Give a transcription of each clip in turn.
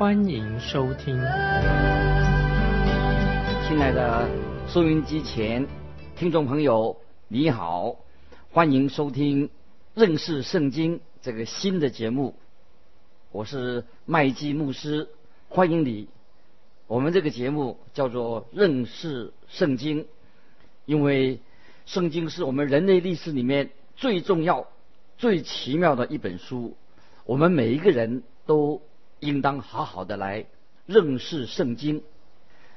欢迎收听。亲爱的收音机前听众朋友，你好，欢迎收听认识圣经这个新的节目。我是麦基牧师，欢迎你。我们这个节目叫做认识圣经，因为。圣经是我们人类历史里面最重要、最奇妙的一本书，我们每一个人都应当好好的来认识圣经。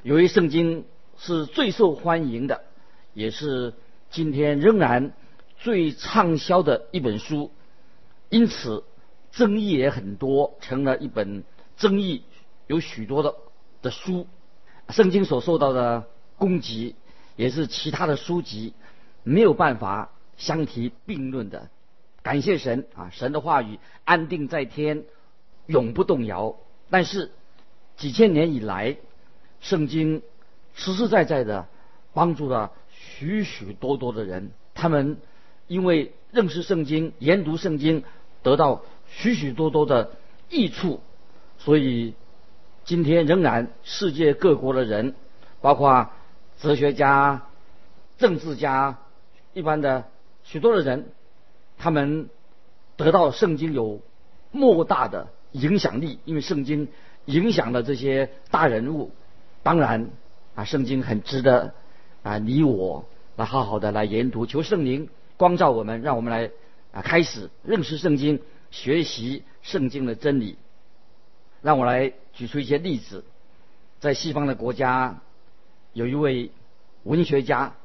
由于圣经是最受欢迎的，也是今天仍然最畅销的一本书，因此争议也很多，成了一本争议有许多的的书。圣经所受到的攻击，也是其他的书籍。没有办法相提并论的，感谢神啊！神的话语安定在天，永不动摇。但是几千年以来，圣经实实在在的帮助了许许多多的人，他们因为认识圣经、研读圣经，得到许许多多的益处。所以今天仍然世界各国的人，包括哲学家、政治家。一般的许多的人，他们得到圣经有莫大的影响力，因为圣经影响了这些大人物。当然啊，圣经很值得啊你我来好好的来研读，求圣灵光照我们，让我们来啊开始认识圣经，学习圣经的真理。让我来举出一些例子，在西方的国家，有一位文学家，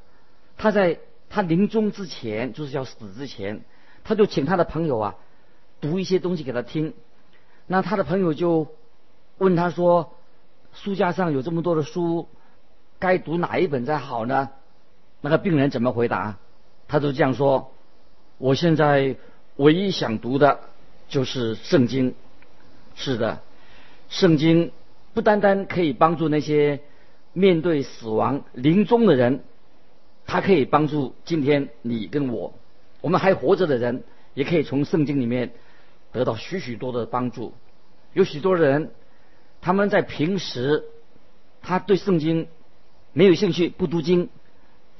他在。他临终之前，就是要死之前，他就请他的朋友啊，读一些东西给他听。那他的朋友就问他说：“书架上有这么多的书，该读哪一本才好呢？”那个病人怎么回答？他就这样说：“我现在唯一想读的就是圣经。”是的，圣经不单单可以帮助那些面对死亡、临终的人。它可以帮助今天你跟我，我们还活着的人，也可以从圣经里面得到许许多的帮助。有许多人，他们在平时他对圣经没有兴趣，不读经，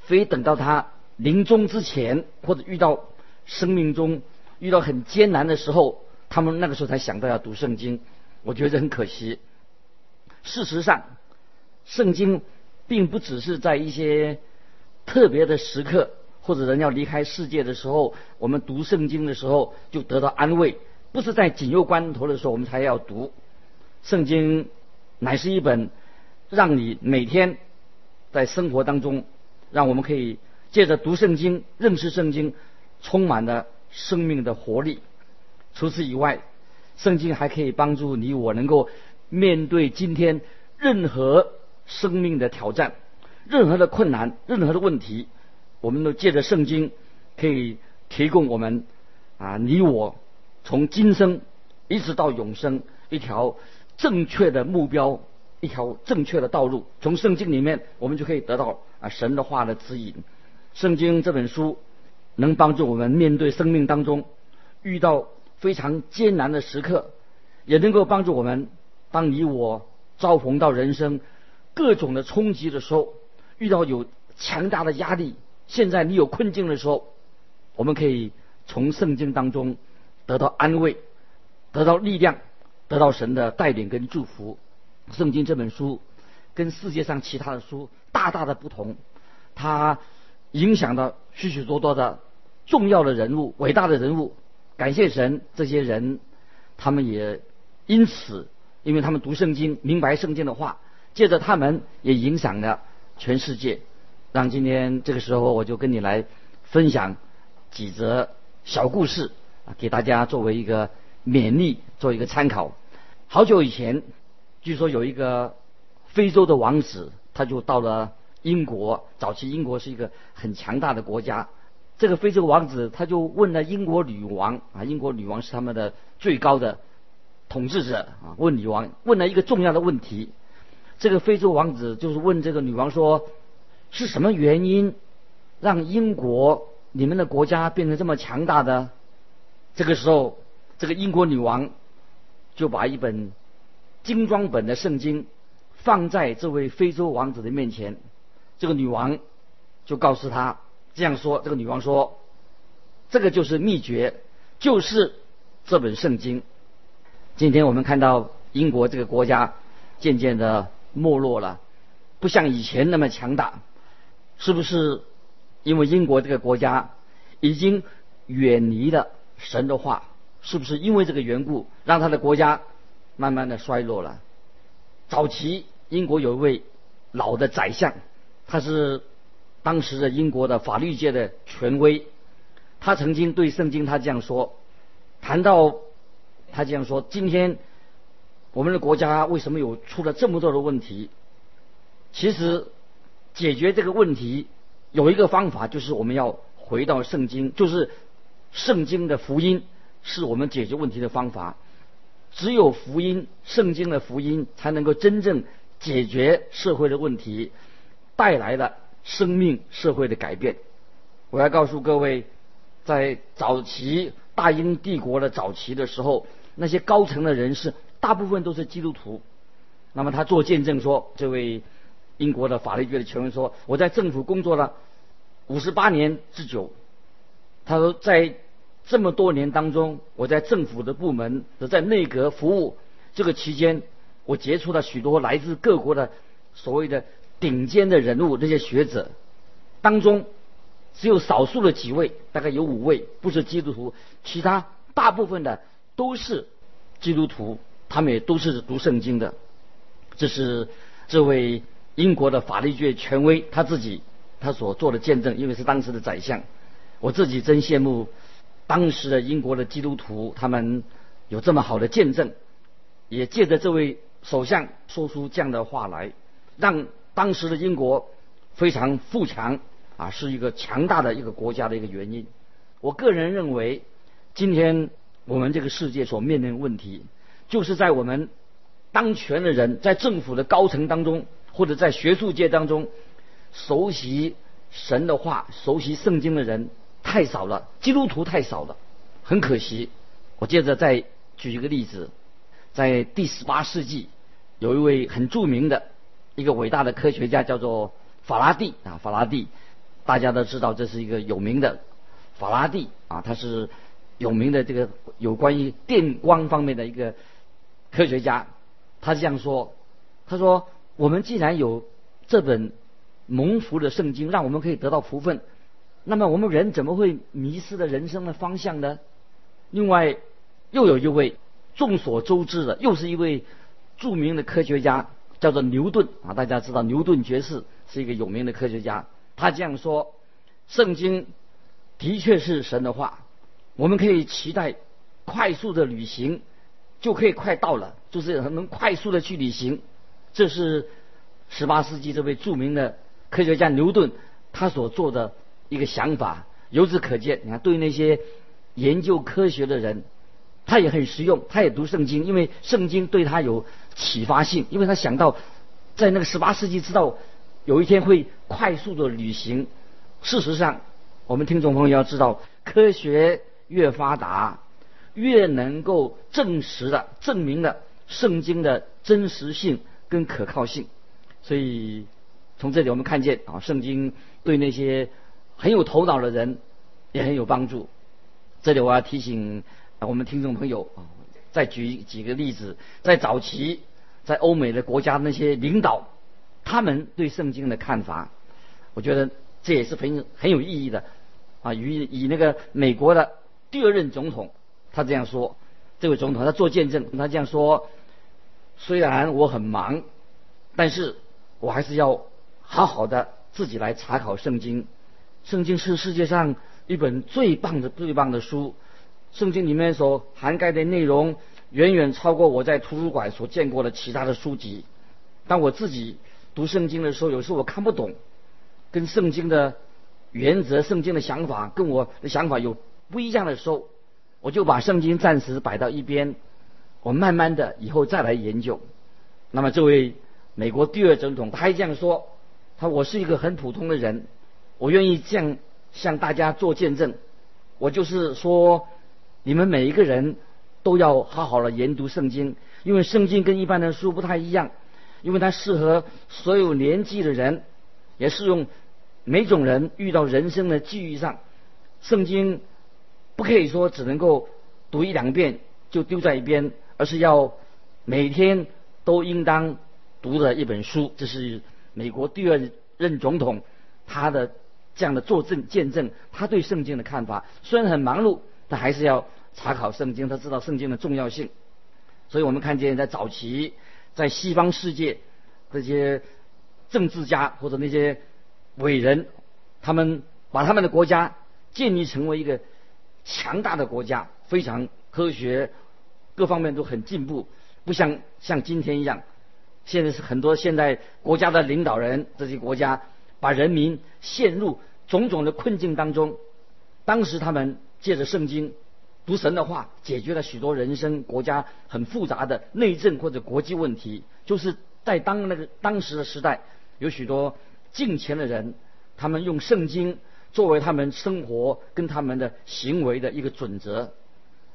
非等到他临终之前，或者遇到生命中遇到很艰难的时候，他们那个时候才想到要读圣经。我觉得很可惜。事实上，圣经并不只是在一些。特别的时刻，或者人要离开世界的时候，我们读圣经的时候就得到安慰。不是在紧要关头的时候我们才要读圣经，乃是一本让你每天在生活当中，让我们可以借着读圣经认识圣经，充满了生命的活力。除此以外，圣经还可以帮助你我能够面对今天任何生命的挑战。任何的困难，任何的问题，我们都借着圣经，可以提供我们啊，你我从今生一直到永生一条正确的目标，一条正确的道路。从圣经里面，我们就可以得到啊神的话的指引。圣经这本书能帮助我们面对生命当中遇到非常艰难的时刻，也能够帮助我们，当你我遭逢到人生各种的冲击的时候。遇到有强大的压力，现在你有困境的时候，我们可以从圣经当中得到安慰，得到力量，得到神的带领跟祝福。圣经这本书跟世界上其他的书大大的不同，它影响到许许多多的重要的人物、伟大的人物。感谢神，这些人他们也因此，因为他们读圣经、明白圣经的话，借着他们也影响了。全世界，让今天这个时候我就跟你来分享几则小故事，给大家作为一个勉励，做一个参考。好久以前，据说有一个非洲的王子，他就到了英国。早期英国是一个很强大的国家。这个非洲王子他就问了英国女王啊，英国女王是他们的最高的统治者啊，问女王问了一个重要的问题。这个非洲王子就是问这个女王说：是什么原因让英国你们的国家变成这么强大的？这个时候，这个英国女王就把一本精装本的圣经放在这位非洲王子的面前。这个女王就告诉他。这样说，这个女王说：“这个就是秘诀，就是这本圣经。”今天我们看到英国这个国家渐渐的没落了，不像以前那么强大，是不是？因为英国这个国家已经远离了神的话，是不是因为这个缘故，让他的国家慢慢的衰落了？早期英国有一位老的宰相，他是。当时的英国的法律界的权威，他曾经对圣经他这样说：谈到他这样说，今天我们的国家为什么有出了这么多的问题？其实解决这个问题有一个方法，就是我们要回到圣经，就是圣经的福音是我们解决问题的方法。只有福音，圣经的福音才能够真正解决社会的问题，带来了。生命社会的改变，我要告诉各位，在早期大英帝国的早期的时候，那些高层的人士大部分都是基督徒。那么他做见证说，这位英国的法律界的权威说，我在政府工作了五十八年之久。他说，在这么多年当中，我在政府的部门和在内阁服务这个期间，我接触了许多来自各国的所谓的。顶尖的人物，这些学者当中，只有少数的几位，大概有五位不是基督徒，其他大部分的都是基督徒，他们也都是读圣经的。这是这位英国的法律界权威他自己他所做的见证，因为是当时的宰相。我自己真羡慕当时的英国的基督徒，他们有这么好的见证，也借着这位首相说出这样的话来，让。当时的英国非常富强啊，是一个强大的一个国家的一个原因。我个人认为，今天我们这个世界所面临的问题，就是在我们当权的人，在政府的高层当中，或者在学术界当中，熟悉神的话、熟悉圣经的人太少了，基督徒太少了，很可惜。我接着再举一个例子，在第十八世纪，有一位很著名的。一个伟大的科学家叫做法拉第啊，法拉第，大家都知道这是一个有名的法拉第啊，他是有名的这个有关于电光方面的一个科学家。他这样说：“他说，我们既然有这本蒙福的圣经，让我们可以得到福分，那么我们人怎么会迷失了人生的方向呢？”另外，又有一位众所周知的，又是一位著名的科学家。叫做牛顿啊，大家知道牛顿爵士是一个有名的科学家。他这样说：“圣经的确是神的话，我们可以期待快速的旅行，就可以快到了，就是能快速的去旅行。”这是十八世纪这位著名的科学家牛顿他所做的一个想法。由此可见，你看对那些研究科学的人。他也很实用，他也读圣经，因为圣经对他有启发性，因为他想到在那个十八世纪知道有一天会快速的旅行。事实上，我们听众朋友要知道，科学越发达，越能够证实的、证明了圣经的真实性跟可靠性。所以从这里我们看见啊，圣经对那些很有头脑的人也很有帮助。这里我要提醒。我们听众朋友啊，再举几个例子，在早期，在欧美的国家那些领导，他们对圣经的看法，我觉得这也是很很有意义的啊。以以那个美国的第二任总统，他这样说，这位总统他做见证，他这样说：虽然我很忙，但是我还是要好好的自己来查考圣经。圣经是世界上一本最棒的最棒的书。圣经里面所涵盖的内容远远超过我在图书馆所见过的其他的书籍。当我自己读圣经的时候，有时候我看不懂，跟圣经的原则、圣经的想法跟我的想法有不一样的时候，我就把圣经暂时摆到一边，我慢慢的以后再来研究。那么这位美国第二总统他还这样说：“他我是一个很普通的人，我愿意这样向大家做见证。我就是说，你们每一个人都要好好的研读圣经，因为圣经跟一般的书不太一样。”因为它适合所有年纪的人，也适用每种人遇到人生的际遇上。圣经不可以说只能够读一两遍就丢在一边，而是要每天都应当读的一本书。这是美国第二任总统他的这样的作证见证，他对圣经的看法。虽然很忙碌，但还是要查考圣经。他知道圣经的重要性，所以我们看见在早期。在西方世界，这些政治家或者那些伟人，他们把他们的国家建立成为一个强大的国家，非常科学，各方面都很进步，不像像今天一样。现在是很多现在国家的领导人，这些国家把人民陷入种种的困境当中。当时他们借着圣经。读神的话，解决了许多人生国家很复杂的内政或者国际问题。就是在当那个当时的时代，有许多敬虔的人，他们用圣经作为他们生活跟他们的行为的一个准则。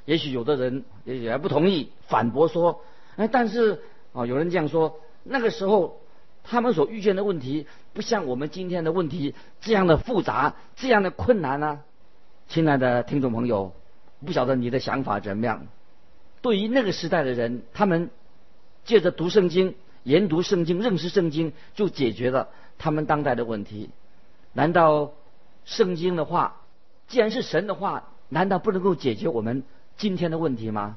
也许有的人也也不同意，反驳说：“哎，但是啊，有人这样说，那个时候他们所遇见的问题，不像我们今天的问题这样的复杂，这样的困难呢。”亲爱的听众朋友。不晓得你的想法怎么样？对于那个时代的人，他们借着读圣经、研读圣经、认识圣经，就解决了他们当代的问题。难道圣经的话，既然是神的话，难道不能够解决我们今天的问题吗？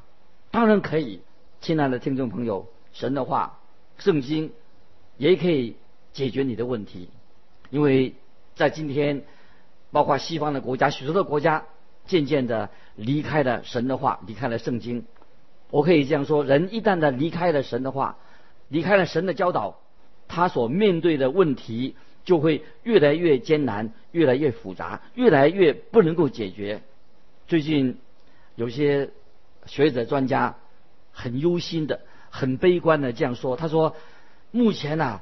当然可以，亲爱的听众朋友，神的话、圣经也可以解决你的问题，因为在今天，包括西方的国家，许多的国家。渐渐的离开了神的话，离开了圣经。我可以这样说：人一旦的离开了神的话，离开了神的教导，他所面对的问题就会越来越艰难，越来越复杂，越来越不能够解决。最近有些学者专家很忧心的、很悲观的这样说：他说，目前呐，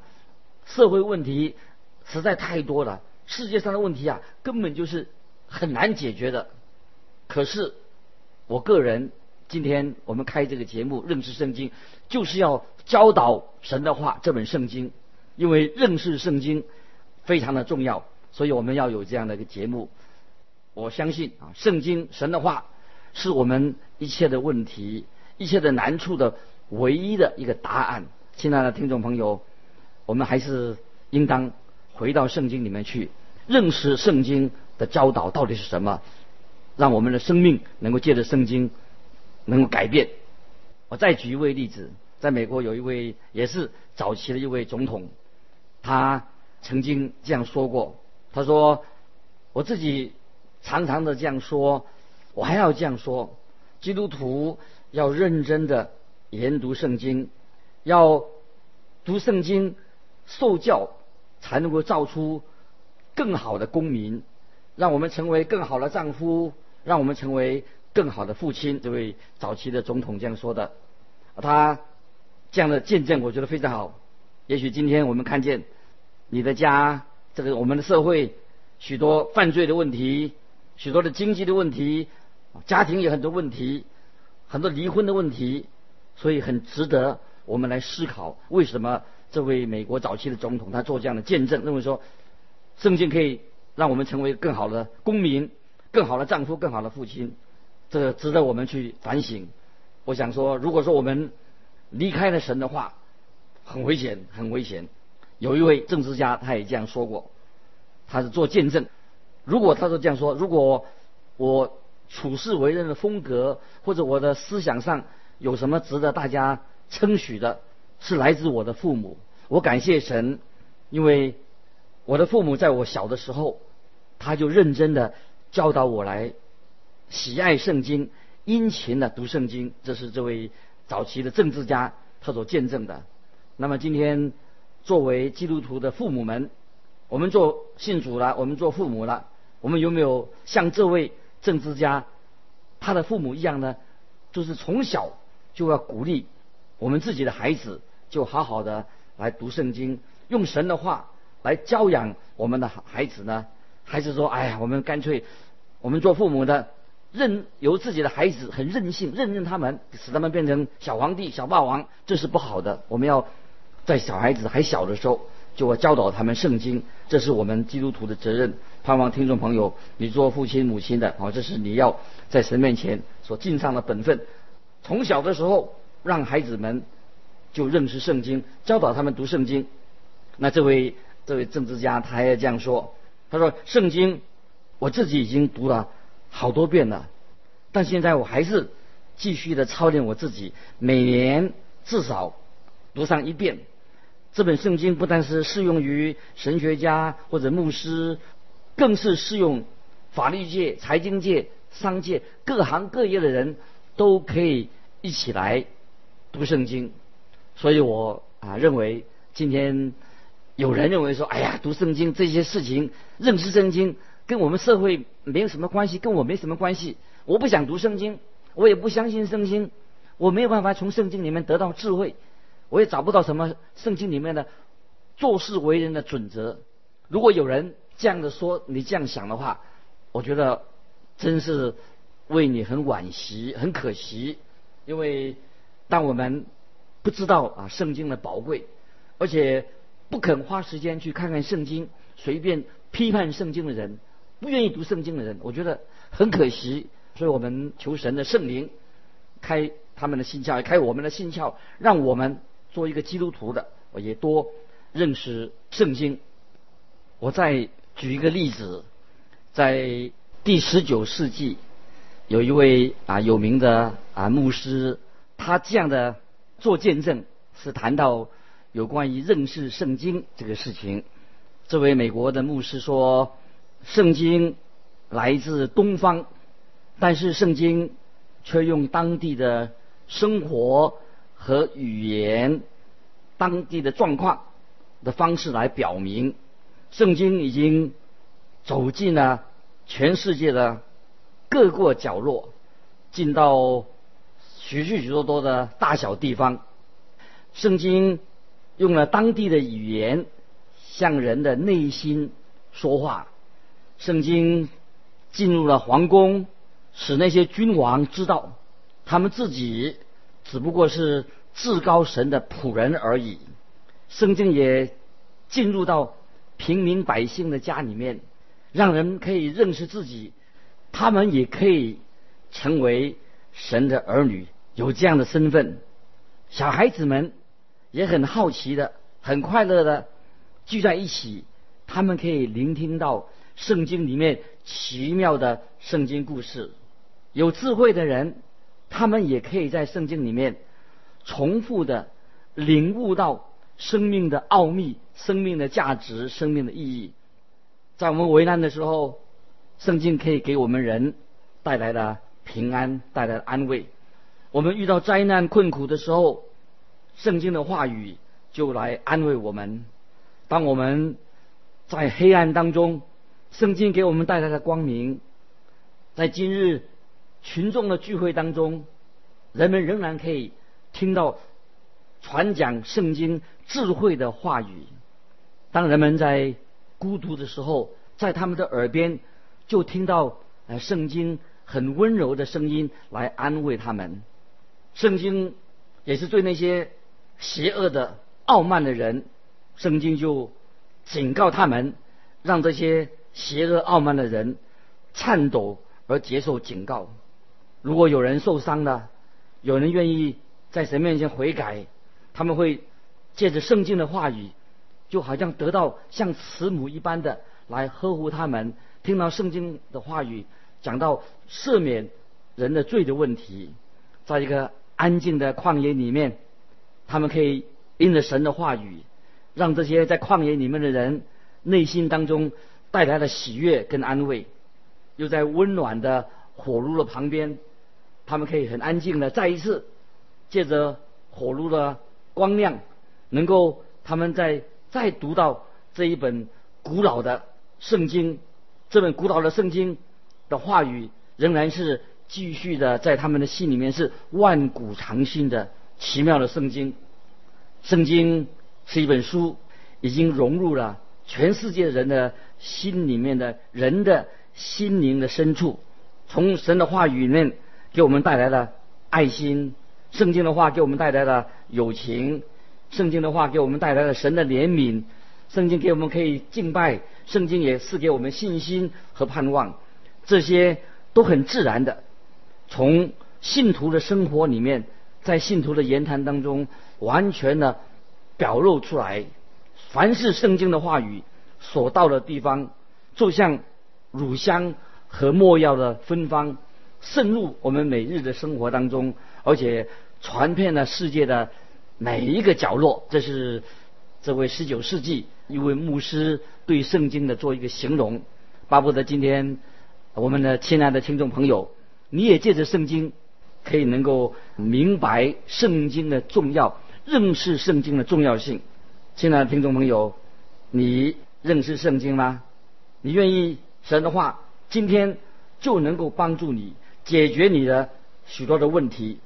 社会问题实在太多了，世界上的问题啊，根本就是很难解决的。可是，我个人今天我们开这个节目认识圣经，就是要教导神的话这本圣经，因为认识圣经非常的重要，所以我们要有这样的一个节目。我相信啊，圣经神的话是我们一切的问题、一切的难处的唯一的一个答案。亲爱的听众朋友，我们还是应当回到圣经里面去认识圣经的教导到底是什么。让我们的生命能够借着圣经能够改变。我再举一位例子，在美国有一位也是早期的一位总统，他曾经这样说过：“他说我自己常常的这样说，我还要这样说，基督徒要认真的研读圣经，要读圣经受教，才能够造出更好的公民，让我们成为更好的丈夫。”让我们成为更好的父亲。这位早期的总统这样说的，他这样的见证，我觉得非常好。也许今天我们看见你的家，这个我们的社会许多犯罪的问题，许多的经济的问题，家庭有很多问题，很多离婚的问题，所以很值得我们来思考，为什么这位美国早期的总统他做这样的见证，认为说圣经可以让我们成为更好的公民。更好的丈夫，更好的父亲，这值得我们去反省。我想说，如果说我们离开了神的话，很危险，很危险。有一位政治家他也这样说过，他是做见证。如果他是这样说，如果我处事为人的风格或者我的思想上有什么值得大家称许的，是来自我的父母。我感谢神，因为我的父母在我小的时候，他就认真的。教导我来喜爱圣经，殷勤的读圣经，这是这位早期的政治家他所见证的。那么今天作为基督徒的父母们，我们做信主了，我们做父母了，我们有没有像这位政治家他的父母一样呢？就是从小就要鼓励我们自己的孩子，就好好的来读圣经，用神的话来教养我们的孩子呢？还是说，哎呀，我们干脆我们做父母的任由自己的孩子很任性，任任他们，使他们变成小皇帝、小霸王，这是不好的。我们要。在小孩子还小的时候，就要教导他们圣经，这是我们基督徒的责任。盼望听众朋友，你做父亲母亲的，好，这是你要在神面前所尽上的本分。从小的时候，让孩子们就认识圣经，教导他们读圣经。那这位这位政治家他还要这样说，他说：“圣经我自己已经读了好多遍了，但现在我还是继续的操练我自己，每年至少读上一遍。”这本圣经不但是适用于神学家或者牧师，更是适用法律界、财经界、商界各行各业的人都可以一起来读圣经。所以我啊认为，今天有人认为说：“哎呀，读圣经这些事情，认识圣经跟我们社会没有什么关系，跟我没什么关系。我不想读圣经，我也不相信圣经，我没有办法从圣经里面得到智慧。”我也找不到什么圣经里面的做事为人的准则。如果有人这样的说，你这样想的话，我觉得真是为你很惋惜、很可惜。因为当我们不知道啊圣经的宝贵，而且不肯花时间去看看圣经，随便批判圣经的人，不愿意读圣经的人，我觉得很可惜。所以我们求神的圣灵开他们的心窍，开我们的心窍，让我们。做一个基督徒的，我也多认识圣经。我再举一个例子，在第十九世纪，有一位啊有名的啊牧师，他这样的做见证，是谈到有关于认识圣经这个事情。这位美国的牧师说，圣经来自东方，但是圣经却用当地的生活。和语言当地的状况的方式来表明，圣经已经走进了全世界的各个角落，进到许许许多多的大小地方。圣经用了当地的语言向人的内心说话。圣经进入了皇宫，使那些君王知道他们自己。只不过是至高神的仆人而已。圣经也进入到平民百姓的家里面，让人可以认识自己，他们也可以成为神的儿女，有这样的身份。小孩子们也很好奇的，很快乐的聚在一起，他们可以聆听到圣经里面奇妙的圣经故事。有智慧的人。他们也可以在圣经里面重复的领悟到生命的奥秘、生命的价值、生命的意义。在我们为难的时候，圣经可以给我们人带来了平安，带来了安慰。我们遇到灾难困苦的时候，圣经的话语就来安慰我们。当我们在黑暗当中，圣经给我们带来了光明。在今日。群众的聚会当中，人们仍然可以听到传讲圣经智慧的话语。当人们在孤独的时候，在他们的耳边就听到呃圣经很温柔的声音来安慰他们。圣经也是对那些邪恶的傲慢的人，圣经就警告他们，让这些邪恶傲慢的人颤抖而接受警告。如果有人受伤了，有人愿意在神面前悔改，他们会借着圣经的话语，就好像得到像慈母一般的来呵护他们。听到圣经的话语讲到赦免人的罪的问题，在一个安静的旷野里面，他们可以因着神的话语，让这些在旷野里面的人内心当中带来了喜悦跟安慰，又在温暖的火炉的旁边。他们可以很安静的再一次，借着火炉的光亮，能够他们在再读到这一本古老的圣经，这本古老的圣经的话语仍然是继续的在他们的心里面是万古长新的奇妙的圣经。圣经是一本书，已经融入了全世界人的心里面的人的心灵的深处。从神的话语里面给我们带来了爱心，圣经的话给我们带来了友情，圣经的话给我们带来了神的怜悯，圣经给我们可以敬拜，圣经也是给我们信心和盼望，这些都很自然的从信徒的生活里面，在信徒的言谈当中完全的表露出来。凡是圣经的话语所到的地方，就像乳香。和墨药的芬芳渗入我们每日的生活当中，而且传遍了世界的每一个角落。这是这位十九世纪一位牧师对圣经的做一个形容。巴不得今天我们的亲爱的听众朋友，你也借着圣经可以能够明白圣经的重要，认识圣经的重要性。亲爱的听众朋友，你认识圣经吗？你愿意神的话？今天就能够帮助你解决你的许多的问题。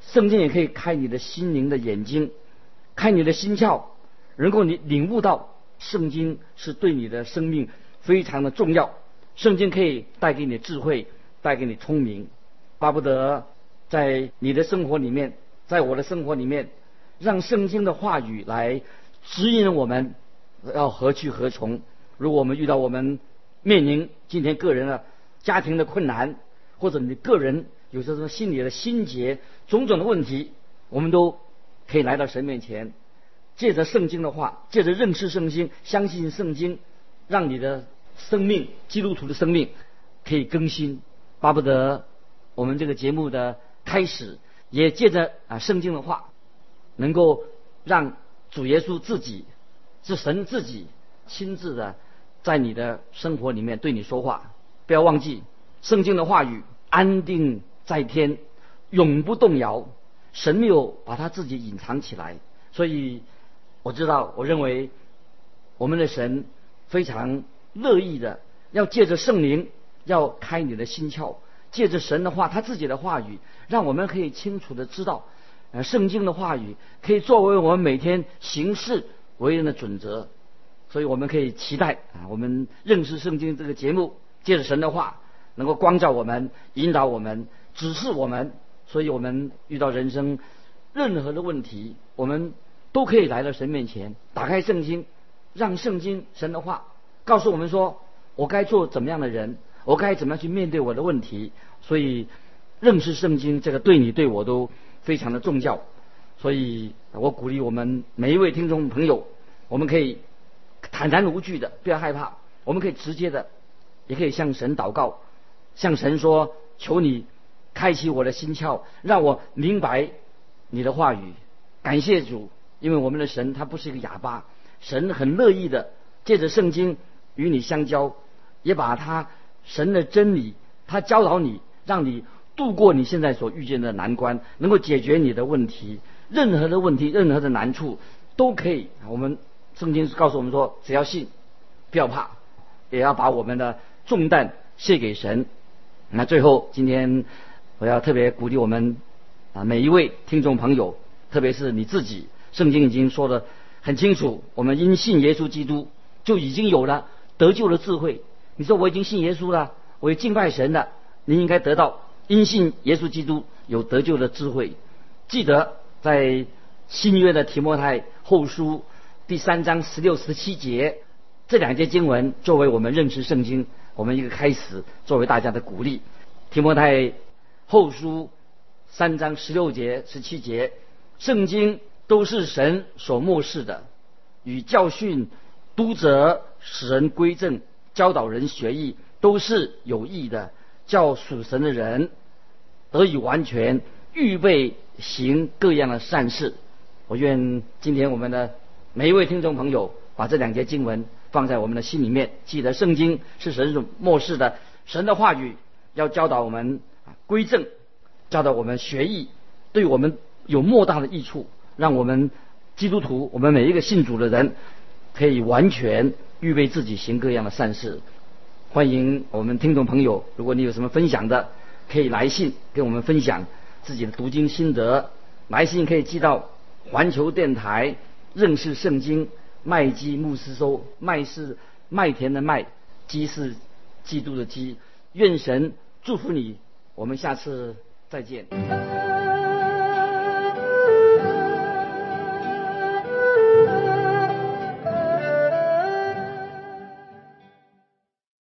圣经也可以开你的心灵的眼睛，开你的心窍，能够你领悟到圣经是对你的生命非常的重要。圣经可以带给你智慧，带给你聪明。巴不得在你的生活里面，在我的生活里面，让圣经的话语来指引我们要何去何从。如果我们遇到我们。面临今天个人的家庭的困难，或者你个人有些什么心理的心结、种种的问题，我们都可以来到神面前，借着圣经的话，借着认识圣经、相信圣经，让你的生命、基督徒的生命可以更新。巴不得我们这个节目的开始，也借着啊圣经的话，能够让主耶稣自己，是神自己亲自的。在你的生活里面对你说话，不要忘记圣经的话语，安定在天，永不动摇。神没有把他自己隐藏起来，所以我知道，我认为我们的神非常乐意的，要借着圣灵，要开你的心窍，借着神的话，他自己的话语，让我们可以清楚的知道，呃，圣经的话语可以作为我们每天行事为人的准则。所以我们可以期待啊，我们认识圣经这个节目，借着神的话，能够光照我们、引导我们、指示我们。所以我们遇到人生任何的问题，我们都可以来到神面前，打开圣经，让圣经神的话告诉我们说：我该做怎么样的人，我该怎么样去面对我的问题。所以认识圣经这个对你对我都非常的重要。所以我鼓励我们每一位听众朋友，我们可以。坦然无惧的，不要害怕。我们可以直接的，也可以向神祷告，向神说：“求你开启我的心窍，让我明白你的话语。”感谢主，因为我们的神他不是一个哑巴，神很乐意的借着圣经与你相交，也把他神的真理，他教导你，让你度过你现在所遇见的难关，能够解决你的问题。任何的问题，任何的难处，都可以。我们。圣经告诉我们说：“只要信，不要怕，也要把我们的重担卸给神。”那最后，今天我要特别鼓励我们啊，每一位听众朋友，特别是你自己。圣经已经说的很清楚，我们因信耶稣基督就已经有了得救的智慧。你说我已经信耶稣了，我也敬拜神了，你应该得到因信耶稣基督有得救的智慧。记得在新约的提摩太后书。第三章十六、十七节这两节经文，作为我们认识圣经我们一个开始，作为大家的鼓励。提摩太后书三章十六节、十七节，圣经都是神所漠视的，与教训、督责、使人归正、教导人学艺，都是有益的，叫属神的人得以完全，预备行各样的善事。我愿今天我们的。每一位听众朋友，把这两节经文放在我们的心里面，记得圣经是神所漠视的，神的话语要教导我们啊归正，教导我们学艺，对我们有莫大的益处，让我们基督徒，我们每一个信主的人，可以完全预备自己行各样的善事。欢迎我们听众朋友，如果你有什么分享的，可以来信跟我们分享自己的读经心得。来信可以寄到环球电台认识圣经麦基牧师收，麦是麦田的麦，基是基督的基。愿神祝福你，我们下次再见。